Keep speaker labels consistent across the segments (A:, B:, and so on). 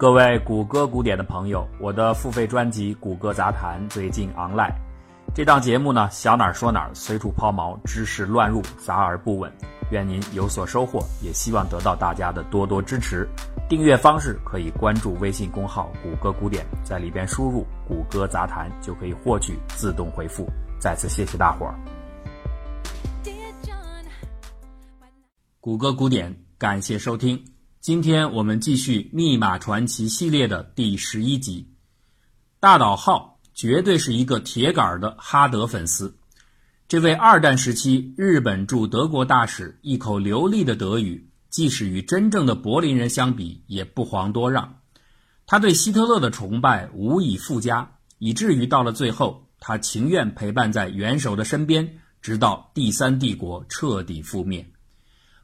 A: 各位谷歌古典的朋友，我的付费专辑《谷歌杂谈》最近 online。这档节目呢，想哪儿说哪儿，随处抛锚，知识乱入，杂而不稳。愿您有所收获，也希望得到大家的多多支持。订阅方式可以关注微信公号“谷歌古典”，在里边输入“谷歌杂谈”就可以获取自动回复。再次谢谢大伙儿。谷歌古典，感谢收听。今天我们继续《密码传奇》系列的第十一集。大岛浩绝对是一个铁杆的哈德粉丝。这位二战时期日本驻德国大使，一口流利的德语，即使与真正的柏林人相比，也不遑多让。他对希特勒的崇拜无以复加，以至于到了最后，他情愿陪伴在元首的身边，直到第三帝国彻底覆灭。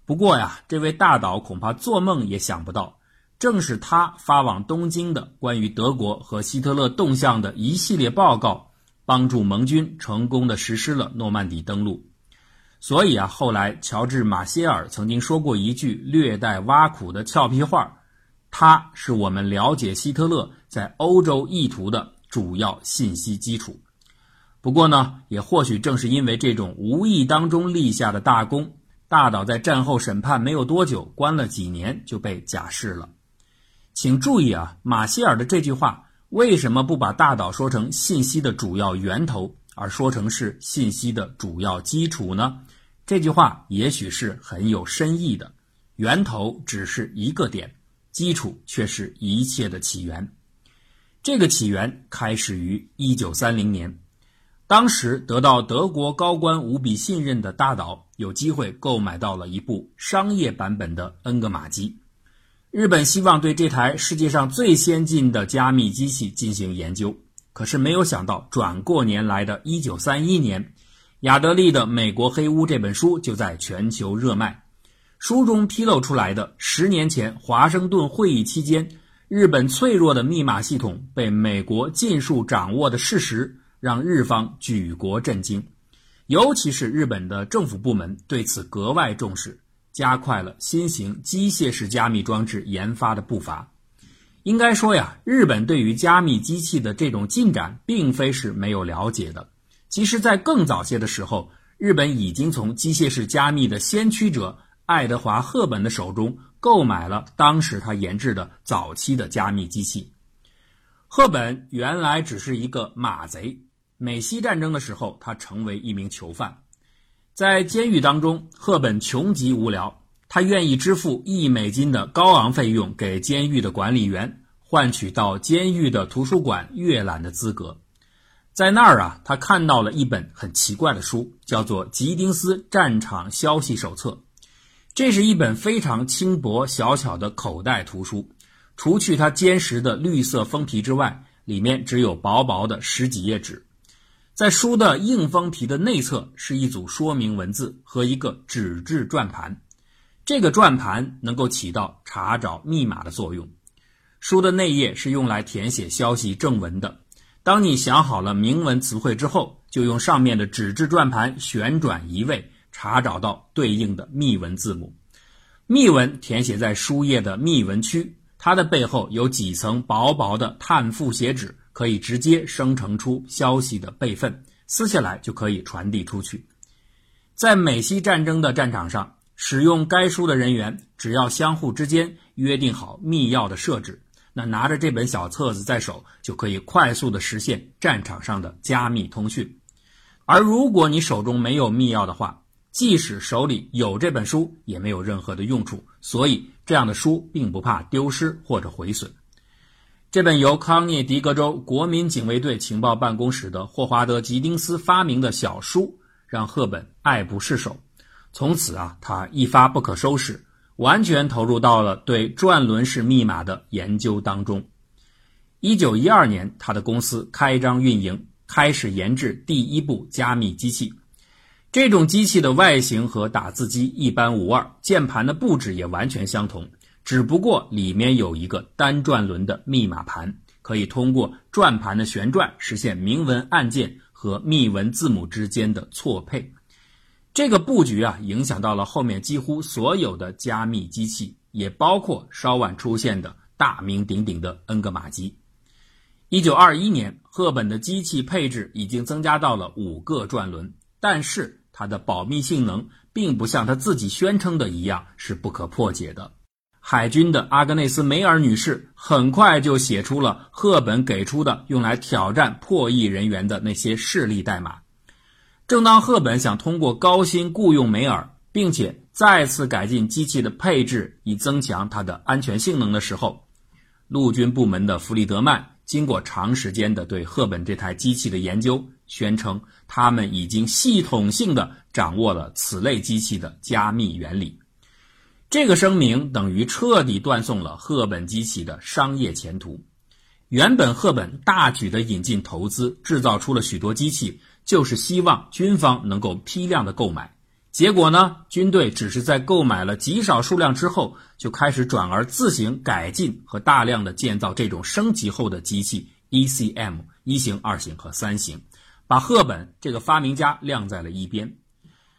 A: 不过呀，这位大岛恐怕做梦也想不到，正是他发往东京的关于德国和希特勒动向的一系列报告，帮助盟军成功的实施了诺曼底登陆。所以啊，后来乔治·马歇尔曾经说过一句略带挖苦的俏皮话：“他是我们了解希特勒在欧洲意图的主要信息基础。”不过呢，也或许正是因为这种无意当中立下的大功。大岛在战后审判没有多久，关了几年就被假释了。请注意啊，马歇尔的这句话为什么不把大岛说成信息的主要源头，而说成是信息的主要基础呢？这句话也许是很有深意的。源头只是一个点，基础却是一切的起源。这个起源开始于一九三零年。当时得到德国高官无比信任的大岛，有机会购买到了一部商业版本的恩格玛机。日本希望对这台世界上最先进的加密机器进行研究，可是没有想到，转过年来的一九三一年，亚德利的《美国黑屋》这本书就在全球热卖。书中披露出来的十年前华盛顿会议期间，日本脆弱的密码系统被美国尽数掌握的事实。让日方举国震惊，尤其是日本的政府部门对此格外重视，加快了新型机械式加密装置研发的步伐。应该说呀，日本对于加密机器的这种进展，并非是没有了解的。其实，在更早些的时候，日本已经从机械式加密的先驱者爱德华·赫本的手中购买了当时他研制的早期的加密机器。赫本原来只是一个马贼。美西战争的时候，他成为一名囚犯，在监狱当中，赫本穷极无聊，他愿意支付一美金的高昂费用给监狱的管理员，换取到监狱的图书馆阅览的资格。在那儿啊，他看到了一本很奇怪的书，叫做《吉丁斯战场消息手册》，这是一本非常轻薄小巧的口袋图书，除去它坚实的绿色封皮之外，里面只有薄薄的十几页纸。在书的硬封皮的内侧是一组说明文字和一个纸质转盘，这个转盘能够起到查找密码的作用。书的内页是用来填写消息正文的。当你想好了明文词汇之后，就用上面的纸质转盘旋转移位，查找到对应的密文字母。密文填写在书页的密文区，它的背后有几层薄薄的碳复写纸。可以直接生成出消息的备份，撕下来就可以传递出去。在美西战争的战场上，使用该书的人员只要相互之间约定好密钥的设置，那拿着这本小册子在手，就可以快速的实现战场上的加密通讯。而如果你手中没有密钥的话，即使手里有这本书，也没有任何的用处。所以，这样的书并不怕丢失或者毁损。这本由康涅狄格州国民警卫队情报办公室的霍华德·吉丁斯发明的小书，让赫本爱不释手。从此啊，他一发不可收拾，完全投入到了对转轮式密码的研究当中。一九一二年，他的公司开张运营，开始研制第一部加密机器。这种机器的外形和打字机一般无二，键盘的布置也完全相同。只不过里面有一个单转轮的密码盘，可以通过转盘的旋转实现明文按键和密文字母之间的错配。这个布局啊，影响到了后面几乎所有的加密机器，也包括稍晚出现的大名鼎鼎的恩格玛机。一九二一年，赫本的机器配置已经增加到了五个转轮，但是它的保密性能并不像他自己宣称的一样是不可破解的。海军的阿格内斯·梅尔女士很快就写出了赫本给出的用来挑战破译人员的那些示例代码。正当赫本想通过高薪雇佣梅尔，并且再次改进机器的配置以增强它的安全性能的时候，陆军部门的弗里德曼。经过长时间的对赫本这台机器的研究，宣称他们已经系统性的掌握了此类机器的加密原理。这个声明等于彻底断送了赫本机器的商业前途。原本赫本大举的引进投资，制造出了许多机器，就是希望军方能够批量的购买。结果呢？军队只是在购买了极少数量之后，就开始转而自行改进和大量的建造这种升级后的机器 ECM 一型、二型和三型，把赫本这个发明家晾在了一边。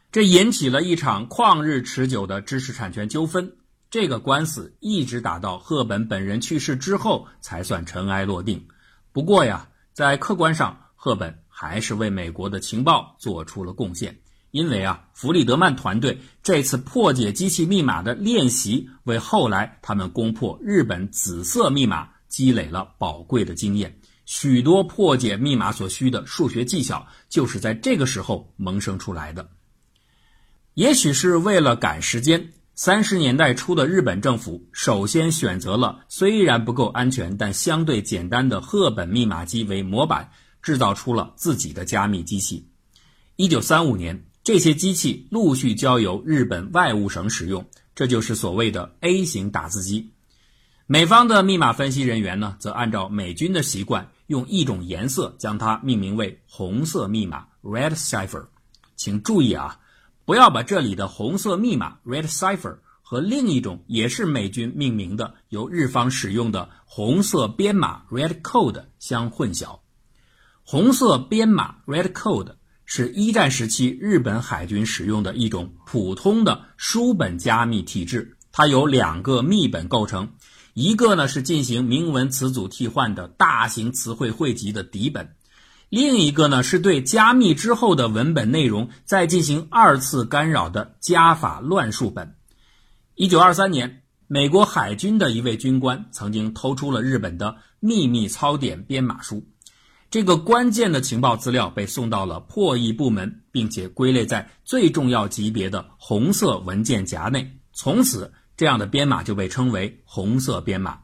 A: 这引起了一场旷日持久的知识产权纠纷。这个官司一直打到赫本本人去世之后才算尘埃落定。不过呀，在客观上，赫本还是为美国的情报做出了贡献。因为啊，弗里德曼团队这次破解机器密码的练习，为后来他们攻破日本紫色密码积累了宝贵的经验。许多破解密码所需的数学技巧，就是在这个时候萌生出来的。也许是为了赶时间，三十年代初的日本政府首先选择了虽然不够安全，但相对简单的赫本密码机为模板，制造出了自己的加密机器。一九三五年。这些机器陆续交由日本外务省使用，这就是所谓的 A 型打字机。美方的密码分析人员呢，则按照美军的习惯，用一种颜色将它命名为“红色密码 ”（Red Cipher）。请注意啊，不要把这里的红色密码 （Red Cipher） 和另一种也是美军命名的、由日方使用的红色编码 （Red Code） 相混淆。红色编码 （Red Code）。是一战时期日本海军使用的一种普通的书本加密体制，它由两个密本构成，一个呢是进行明文词组替换的大型词汇汇集的底本，另一个呢是对加密之后的文本内容再进行二次干扰的加法乱数本。一九二三年，美国海军的一位军官曾经偷出了日本的秘密操点编码书。这个关键的情报资料被送到了破译部门，并且归类在最重要级别的红色文件夹内。从此，这样的编码就被称为“红色编码”。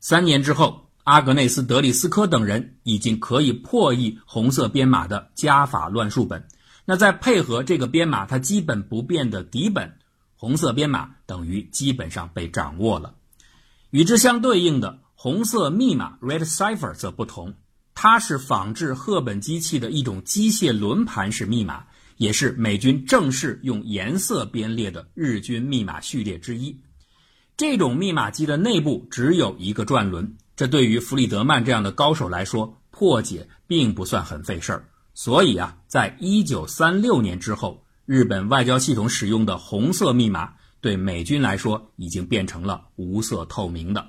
A: 三年之后，阿格内斯·德里斯科等人已经可以破译红色编码的加法乱数本。那再配合这个编码它基本不变的底本，红色编码等于基本上被掌握了。与之相对应的红色密码 （Red Cipher） 则不同。它是仿制赫本机器的一种机械轮盘式密码，也是美军正式用颜色编列的日军密码序列之一。这种密码机的内部只有一个转轮，这对于弗里德曼这样的高手来说，破解并不算很费事儿。所以啊，在一九三六年之后，日本外交系统使用的红色密码，对美军来说已经变成了无色透明的。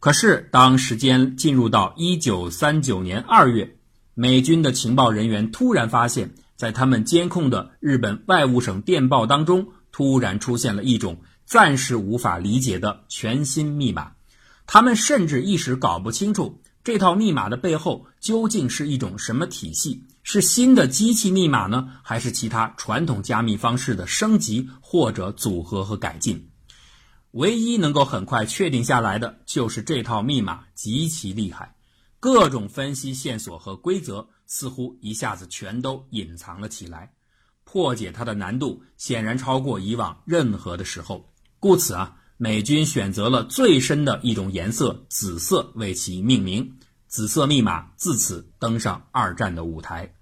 A: 可是，当时间进入到一九三九年二月，美军的情报人员突然发现，在他们监控的日本外务省电报当中，突然出现了一种暂时无法理解的全新密码。他们甚至一时搞不清楚这套密码的背后究竟是一种什么体系，是新的机器密码呢，还是其他传统加密方式的升级或者组合和改进？唯一能够很快确定下来的就是这套密码极其厉害，各种分析线索和规则似乎一下子全都隐藏了起来，破解它的难度显然超过以往任何的时候。故此啊，美军选择了最深的一种颜色——紫色为其命名，紫色密码自此登上二战的舞台。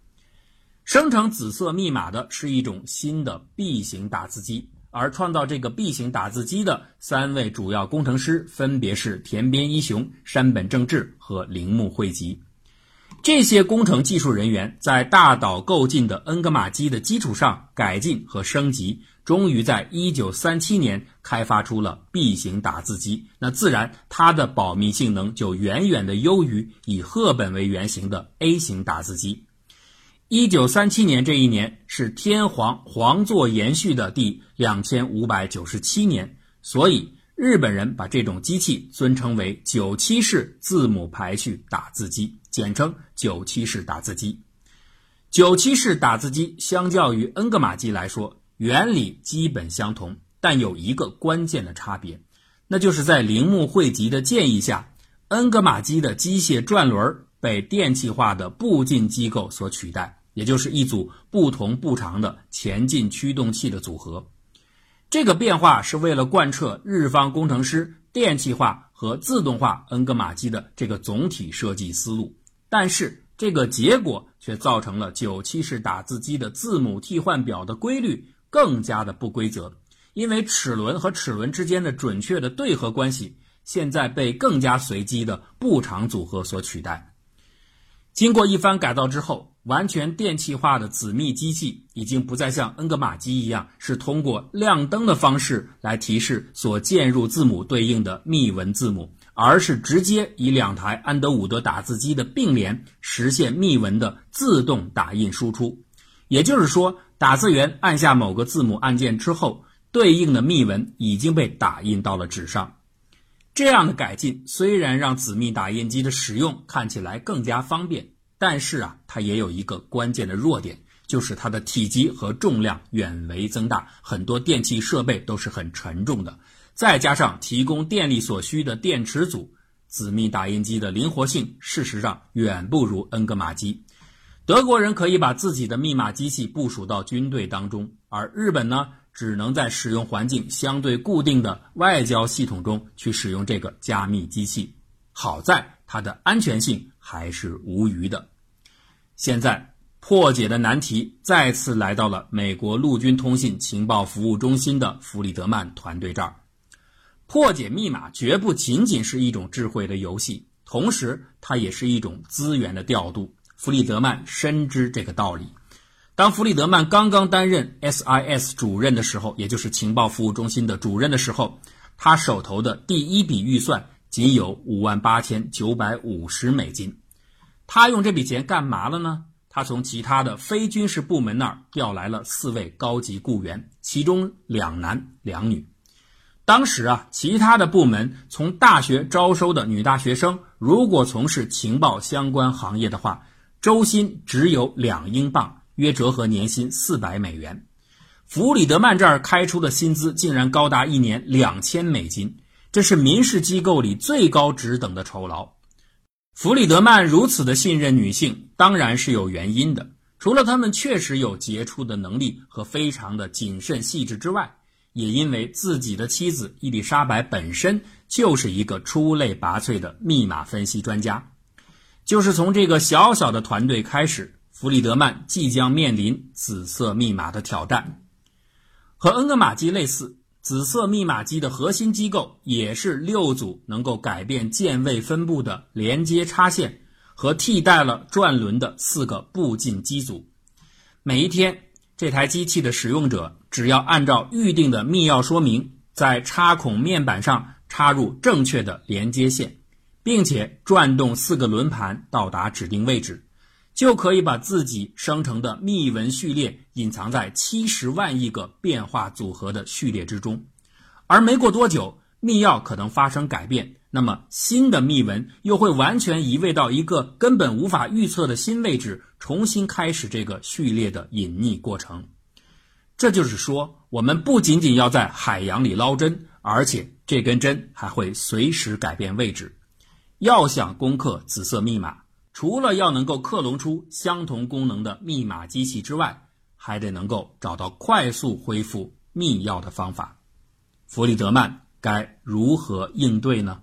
A: 生成紫色密码的是一种新的 B 型打字机。而创造这个 B 型打字机的三位主要工程师分别是田边一雄、山本正治和铃木惠吉。这些工程技术人员在大岛购进的恩格玛机的基础上改进和升级，终于在1937年开发出了 B 型打字机。那自然，它的保密性能就远远的优于以赫本为原型的 A 型打字机。1937年这一年是天皇皇座延续的第两千五百九十七年，所以日本人把这种机器尊称为九七式字母排序打字机。简称九七式打字机。九七式打字机相较于恩格玛机来说，原理基本相同，但有一个关键的差别，那就是在铃木惠吉的建议下，恩格玛机的机械转轮被电气化的步进机构所取代，也就是一组不同步长的前进驱动器的组合。这个变化是为了贯彻日方工程师电气化和自动化恩格玛机的这个总体设计思路。但是这个结果却造成了九七式打字机的字母替换表的规律更加的不规则，因为齿轮和齿轮之间的准确的对合关系现在被更加随机的步长组合所取代。经过一番改造之后，完全电气化的子密机器已经不再像恩格玛机一样是通过亮灯的方式来提示所键入字母对应的密文字母。而是直接以两台安德伍德打字机的并联实现密文的自动打印输出，也就是说，打字员按下某个字母按键之后，对应的密文已经被打印到了纸上。这样的改进虽然让子密打印机的使用看起来更加方便，但是啊，它也有一个关键的弱点，就是它的体积和重量远为增大，很多电器设备都是很沉重的。再加上提供电力所需的电池组，子密打印机的灵活性事实上远不如恩格玛机。德国人可以把自己的密码机器部署到军队当中，而日本呢，只能在使用环境相对固定的外交系统中去使用这个加密机器。好在它的安全性还是无虞的。现在破解的难题再次来到了美国陆军通信情报服务中心的弗里德曼团队这儿。破解密码绝不仅仅是一种智慧的游戏，同时它也是一种资源的调度。弗里德曼深知这个道理。当弗里德曼刚刚担任 SIS 主任的时候，也就是情报服务中心的主任的时候，他手头的第一笔预算仅有五万八千九百五十美金。他用这笔钱干嘛了呢？他从其他的非军事部门那儿调来了四位高级雇员，其中两男两女。当时啊，其他的部门从大学招收的女大学生，如果从事情报相关行业的话，周薪只有两英镑，约折合年薪四百美元。弗里德曼这儿开出的薪资竟然高达一年两千美金，这是民事机构里最高职等的酬劳。弗里德曼如此的信任女性，当然是有原因的。除了他们确实有杰出的能力和非常的谨慎细致之外，也因为自己的妻子伊丽莎白本身就是一个出类拔萃的密码分析专家，就是从这个小小的团队开始，弗里德曼即将面临紫色密码的挑战。和恩格玛机类似，紫色密码机的核心机构也是六组能够改变键位分布的连接插线和替代了转轮的四个步进机组，每一天。这台机器的使用者只要按照预定的密钥说明，在插孔面板上插入正确的连接线，并且转动四个轮盘到达指定位置，就可以把自己生成的密文序列隐藏在七十万亿个变化组合的序列之中。而没过多久，密钥可能发生改变，那么新的密文又会完全移位到一个根本无法预测的新位置。重新开始这个序列的隐匿过程，这就是说，我们不仅仅要在海洋里捞针，而且这根针还会随时改变位置。要想攻克紫色密码，除了要能够克隆出相同功能的密码机器之外，还得能够找到快速恢复密钥的方法。弗里德曼该如何应对呢？